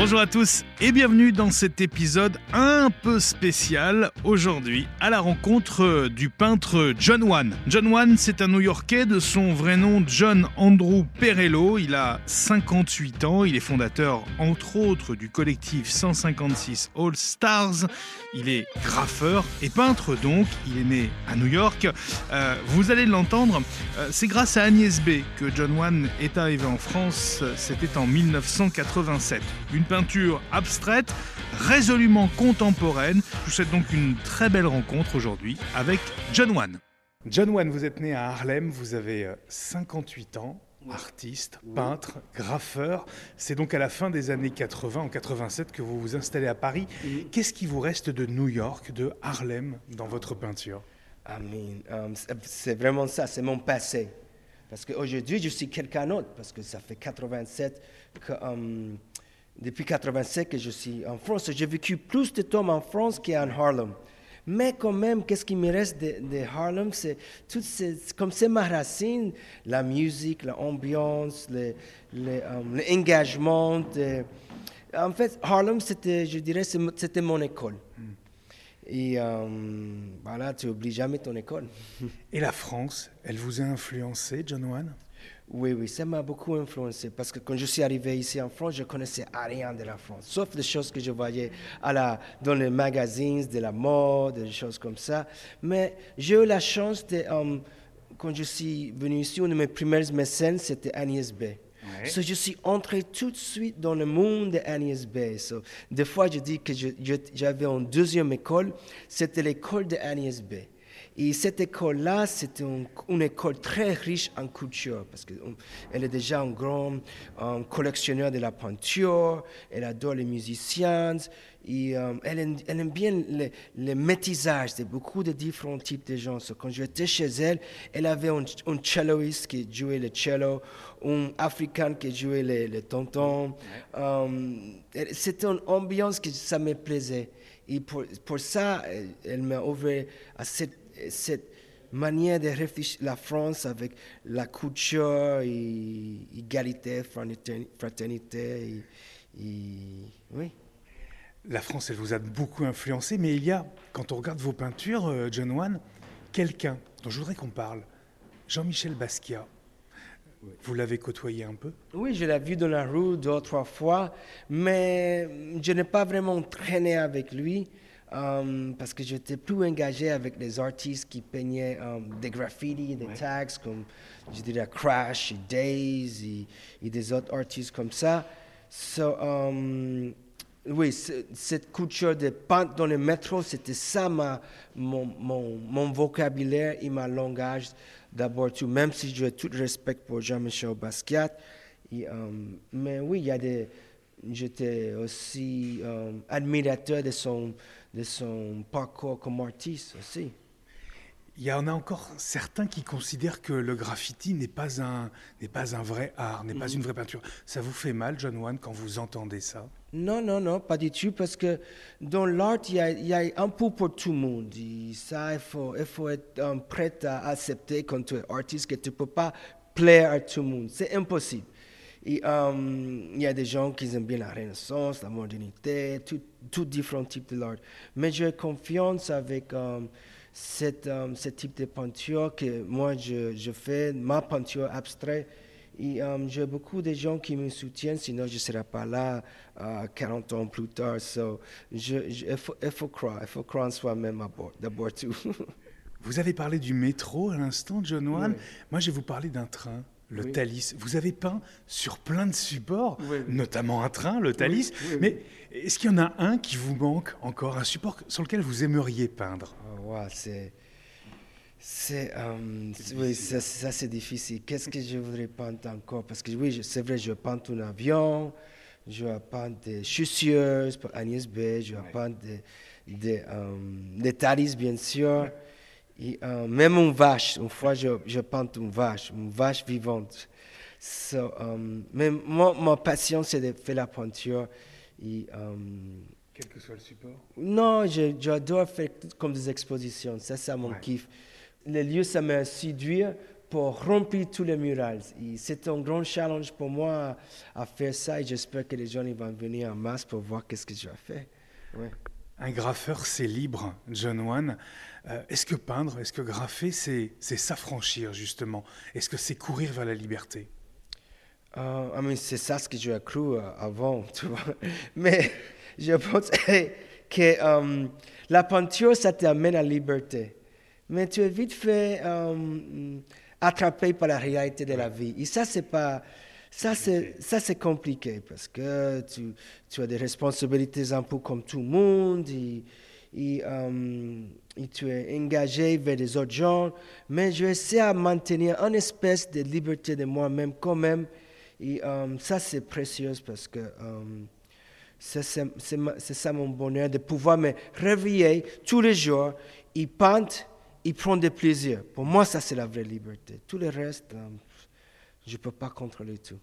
Bonjour à tous et bienvenue dans cet épisode un peu spécial aujourd'hui à la rencontre du peintre John Wan. John Wan, c'est un New-Yorkais de son vrai nom John Andrew Perello. Il a 58 ans, il est fondateur entre autres du collectif 156 All Stars. Il est graffeur et peintre donc, il est né à New York. Euh, vous allez l'entendre, euh, c'est grâce à Agnès B que John Wan est arrivé en France, c'était en 1987. Une peinture abstraite, résolument contemporaine. Je vous souhaite donc une très belle rencontre aujourd'hui avec John Wan. John Wan, vous êtes né à Harlem, vous avez 58 euh, ans, artiste, peintre, graffeur. C'est donc à la fin des années 80, en 87, que vous vous installez à Paris. Qu'est-ce qui vous reste de New York, de Harlem, dans votre peinture? Um, C'est vraiment ça, c'est mon passé. Parce qu'aujourd'hui, je suis quelqu'un d'autre, parce que ça fait 87 que... Um, depuis 87 que je suis en France. J'ai vécu plus de temps en France qu'en Harlem. Mais quand même, qu'est-ce qui me reste de, Harlem C'est tout comme c'est ma racine, la musique, l'ambiance, l'engagement. Le, en fait, Harlem, je dirais, c'était mon école. Et euh, voilà, tu n'oublies jamais ton école. Et la France, elle vous a influencé, John Wan oui, oui, ça m'a beaucoup influencé parce que quand je suis arrivé ici en France, je connaissais rien de la France, sauf les choses que je voyais à la, dans les magazines de la mode, des choses comme ça. Mais j'ai eu la chance de, um, quand je suis venu ici, une de mes premières mécènes, c'était Agnès B. So, je suis entré tout de suite dans le monde d'Agnès B. So, des fois, je dis que j'avais une deuxième école, c'était l'école d'Agnès B. Et cette école-là, c'était une, école très riche en culture, parce qu'elle est déjà un grand collectionneur de la peinture, elle adore les musiciens, et euh, elle, aime, bien le, métissage de beaucoup de différents types de gens. quand j'étais chez elle, elle avait un, un celloiste qui jouait le cello, un africain qui jouait le, le tonton. Euh, c'était une ambiance que ça me plaisait. Et pour ça, elle m'a ouvert à cette cette manière de réfléchir la France avec la culture, et égalité, fraternité. oui. La France, elle vous a beaucoup influencé, mais il y a, quand on regarde vos peintures, euh, John Wan, quelqu'un dont je voudrais qu'on parle, Jean-Michel Basquiat. Vous l'avez côtoyé un peu? Oui, je l'ai vu dans la rue deux ou trois fois, mais je n'ai pas vraiment traîné avec lui. Um, parce que j'étais plus engagé avec les artistes qui peignaient um, des graffitis, des tags comme je dirais Crash, et Days et, des autres artistes comme ça. So, um, oui, cette culture de peindre dans le métro, c'était ça ma, mon, mon, mon, vocabulaire et mon langage d'abord tout, même si j'ai tout respect pour Jean-Michel Basquiat. Et, mais oui, il y a des, j'étais aussi admirateur de son de son parcours comme artiste aussi. Il y en a encore certains qui considèrent que le graffiti n'est pas un n'est pas un vrai art, n'est pas mm. une vraie peinture. Ça vous fait mal, John Wan, quand vous entendez ça? Non, non, non, pas du tout, parce que dans l'art, il, il y, a, un peu pour tout le monde. ça, il faut, il faut être um, prêt à accepter quand tu es artiste que tu ne peux pas plaire à tout le monde. C'est impossible. Um, il y a des gens qui aiment bien la Renaissance, la modernité, tout, tout différents types de l'art. Mais j'ai confiance avec um, cette, um, ce type de peinture que moi je, je fais, ma peinture abstraite. Et j'ai beaucoup de gens qui me soutiennent, sinon je ne serais pas là 40 ans plus tard. So, je, il, faut, il, faut, croire, il faut croire en soi-même d'abord tout. Vous avez parlé du métro à l'instant, John Wan. Moi, je vais vous parler d'un train le Thalys. Vous avez peint sur plein de supports, notamment un train, le Thalys. Mais est-ce qu'il y en a un qui vous manque encore, un support sur lequel vous aimeriez peindre? Oh, C'est. C'est, euh, oui, ça, c'est difficile. Qu'est-ce que je voudrais peindre encore? Parce que oui, c'est vrai, je peins un avion, je vais peindre des chaussures pour Agnès B, je vais peindre des, des, euh, Thalys, bien sûr. Et, euh, même une vache, une fois je, je peins une vache, une vache vivante. So, um, mais moi, ma passion, c'est de faire la peinture. Et, um, Quel que soit le support Non, j'adore faire comme des expositions. Ça, c'est mon kiff. Les lieux, ça m'a séduit pour remplir tous les murales. C'est un grand challenge pour moi à faire ça et j'espère que les gens ils vont venir en masse pour voir qu'est-ce que je vais faire. Un graffeur, c'est libre, John Wan. Euh, est-ce que peindre, est-ce que graffer, c'est s'affranchir justement? Est-ce que c'est courir vers la liberté? Uh, C'est ça ce que j'ai cru euh, avant, tu vois. Mais je pense que um, la peinture, ça t'amène à la liberté. Mais tu es vite fait um, attrapé par la réalité de la vie. Et ça, c'est pas... Ça, c'est, compliqué parce que tu, tu, as des responsabilités un peu comme tout le monde et, um, tu es engagé vers les autres gens. Mais je essaie à maintenir une espèce de liberté de moi-même quand même. Et um, ça, c'est précieux parce que um, c'est, ça mon bonheur de pouvoir me réveiller tous les jours et peindre il prend des plaisirs. Pour moi, ça, c'est la vraie liberté. Tout le reste, euh, je ne peux pas contrôler tout.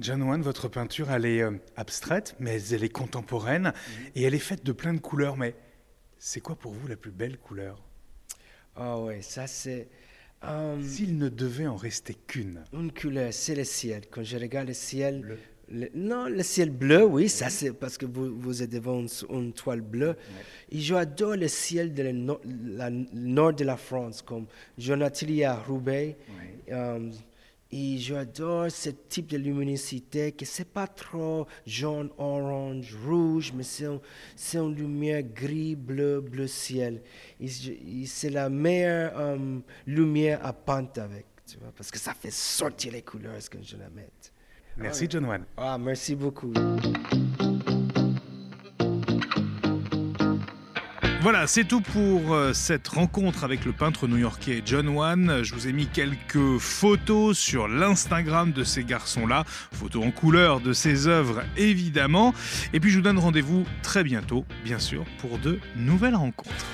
John Wan, votre peinture, elle est euh, abstraite, mais elle est contemporaine mhm. et elle est faite de plein de couleurs. Mais c'est quoi pour vous la plus belle couleur? Ah oui, ça c'est. Euh, S'il ne devait en rester qu'une. Une couleur, c'est le ciel. Quand je regarde le ciel, non, le ciel bleu, oui, ça c'est parce que vous, vous êtes devant une, toile bleue. Et j'adore le ciel de la, nord de la France, comme Jonathan à Roubaix. Euh, et j'adore ce type de luminosité, que c'est pas trop jaune, orange, rouge, mais c'est une lumière gris, bleu, bleu ciel. C'est la meilleure euh, lumière à peindre avec, tu vois, parce que ça fait sortir les couleurs quand je la mets. Merci, John Wan. Ah, merci beaucoup. Voilà, c'est tout pour euh, cette rencontre avec le peintre new-yorkais John Wan. Je vous ai mis quelques photos sur l'Instagram de ces garçons-là, photos en couleur de ces œuvres évidemment. Et puis je vous donne rendez-vous très bientôt, bien sûr, pour de nouvelles rencontres.